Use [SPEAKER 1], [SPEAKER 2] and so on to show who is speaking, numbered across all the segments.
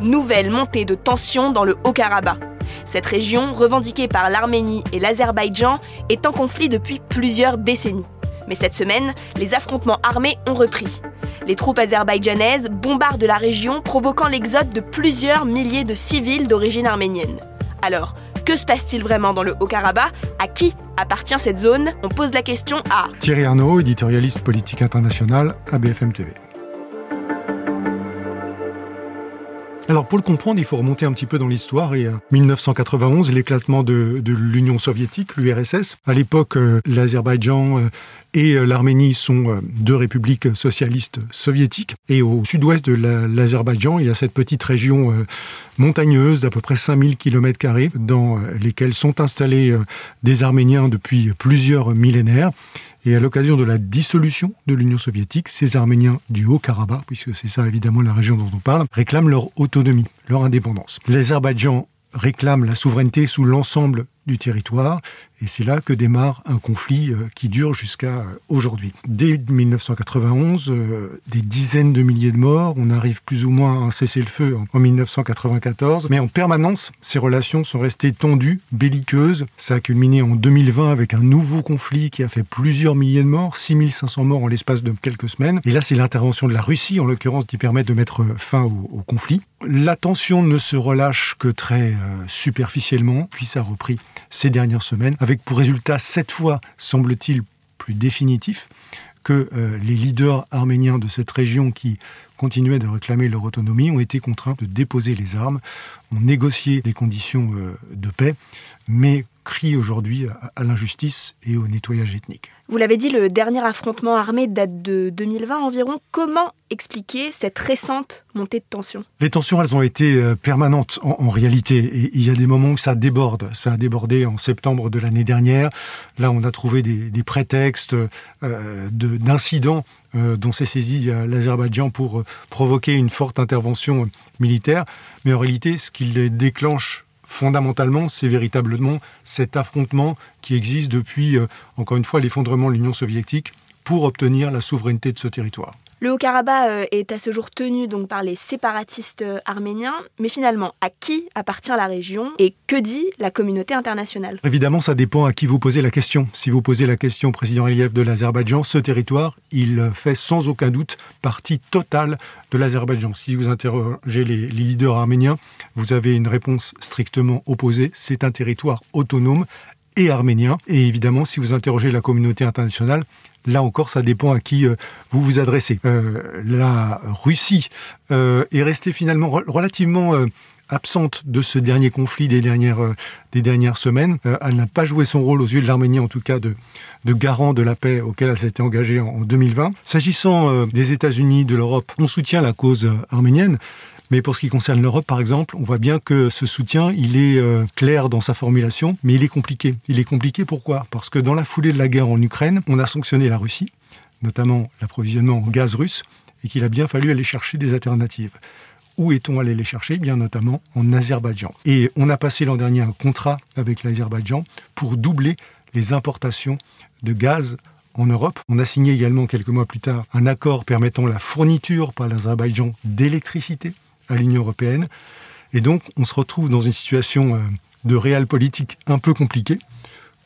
[SPEAKER 1] nouvelle montée de tensions dans le Haut-Karabakh. Cette région, revendiquée par l'Arménie et l'Azerbaïdjan, est en conflit depuis plusieurs décennies. Mais cette semaine, les affrontements armés ont repris. Les troupes azerbaïdjanaises bombardent la région, provoquant l'exode de plusieurs milliers de civils d'origine arménienne. Alors, que se passe-t-il vraiment dans le Haut-Karabakh? À qui appartient cette zone? On pose la question à
[SPEAKER 2] Thierry Arnaud, éditorialiste politique international à BFM TV. Alors pour le comprendre, il faut remonter un petit peu dans l'histoire et 1991, l'éclatement de, de l'Union soviétique, l'URSS. À l'époque, euh, l'Azerbaïdjan euh, et euh, l'Arménie sont deux républiques socialistes soviétiques. Et au sud-ouest de l'Azerbaïdjan, il y a cette petite région montagneuse d'à peu près 5000 km dans lesquelles sont installés des Arméniens depuis plusieurs millénaires. Et à l'occasion de la dissolution de l'Union soviétique, ces Arméniens du Haut-Karabakh, puisque c'est ça évidemment la région dont on parle, réclament leur autonomie, leur indépendance. L'Azerbaïdjan réclame la souveraineté sous l'ensemble du territoire. Et c'est là que démarre un conflit euh, qui dure jusqu'à euh, aujourd'hui. Dès 1991, euh, des dizaines de milliers de morts. On arrive plus ou moins à un cessez-le-feu en 1994. Mais en permanence, ces relations sont restées tendues, belliqueuses. Ça a culminé en 2020 avec un nouveau conflit qui a fait plusieurs milliers de morts, 6500 morts en l'espace de quelques semaines. Et là, c'est l'intervention de la Russie, en l'occurrence, qui permet de mettre fin au, conflit. La tension ne se relâche que très superficiellement, puis ça a repris ces dernières semaines, avec pour résultat cette fois, semble-t-il, plus définitif, que euh, les leaders arméniens de cette région qui continuaient de réclamer leur autonomie ont été contraints de déposer les armes, ont négocié des conditions euh, de paix, mais crient aujourd'hui à, l'injustice et au nettoyage ethnique.
[SPEAKER 1] Vous l'avez dit, le dernier affrontement armé date de 2020 environ. Comment expliquer cette récente montée de tensions
[SPEAKER 2] Les tensions, elles ont été euh, permanentes en, réalité. Et il y a des moments où ça déborde. Ça a débordé en septembre de l'année dernière. Là, on a trouvé des, prétextes euh, d'incidents dont s'est saisi l'Azerbaïdjan pour provoquer une forte intervention militaire. Mais en réalité, ce qui les déclenche fondamentalement, c'est véritablement cet affrontement qui existe depuis, euh, encore une fois, l'effondrement de l'Union soviétique pour obtenir la souveraineté de ce territoire.
[SPEAKER 1] Le Haut-Karabakh euh, est à ce jour tenu donc par les séparatistes euh, arméniens, mais finalement, à qui appartient la région et que dit la communauté internationale?
[SPEAKER 2] Évidemment, ça dépend à qui vous posez la question. Si vous posez la question au président Aliyev de l'Azerbaïdjan, ce territoire, il fait sans aucun doute partie totale de l'Azerbaïdjan. Si vous interrogez les leaders arméniens, vous avez une réponse strictement opposée. C'est un territoire autonome et arménien. Et évidemment, si vous interrogez la communauté internationale, Là encore, ça dépend à qui euh, vous vous adressez. Euh, la Russie euh, est restée finalement relativement absente de ce dernier conflit des dernières, des dernières semaines. elle n'a pas joué son rôle aux yeux de l'Arménie, en tout cas de, de garant de la paix auquel elle s'était engagée en, en 2020. S'agissant des États-Unis, de l'Europe, on soutient la cause arménienne. Mais pour ce qui concerne l'Europe, par exemple, on voit bien que ce soutien, il est euh, clair dans sa formulation, mais il est compliqué. Il est compliqué pourquoi? Parce que dans la foulée de la guerre en Ukraine, on a sanctionné la Russie, notamment l'approvisionnement en gaz russe, et qu'il a bien fallu aller chercher des alternatives. Où est-on allé les chercher? Bien notamment en Azerbaïdjan. Et on a passé l'an dernier un contrat avec l'Azerbaïdjan pour doubler les importations de gaz en Europe. On a signé également quelques mois plus tard un accord permettant la fourniture par l'Azerbaïdjan d'électricité à l'Union européenne. Et donc, on se retrouve dans une situation euh, de réel politique un peu compliquée,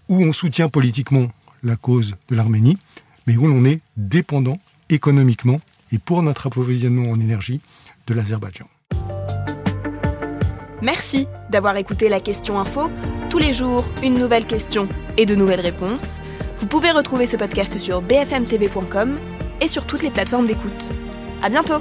[SPEAKER 2] où on soutient politiquement la cause de l'Arménie, mais où l'on est dépendant économiquement et pour notre approvisionnement en énergie de l'Azerbaïdjan.
[SPEAKER 1] Merci d'avoir écouté la question info. Tous les jours, une nouvelle question et de nouvelles réponses. Vous pouvez retrouver ce podcast sur bfmtv.com et sur toutes les plateformes d'écoute. À bientôt!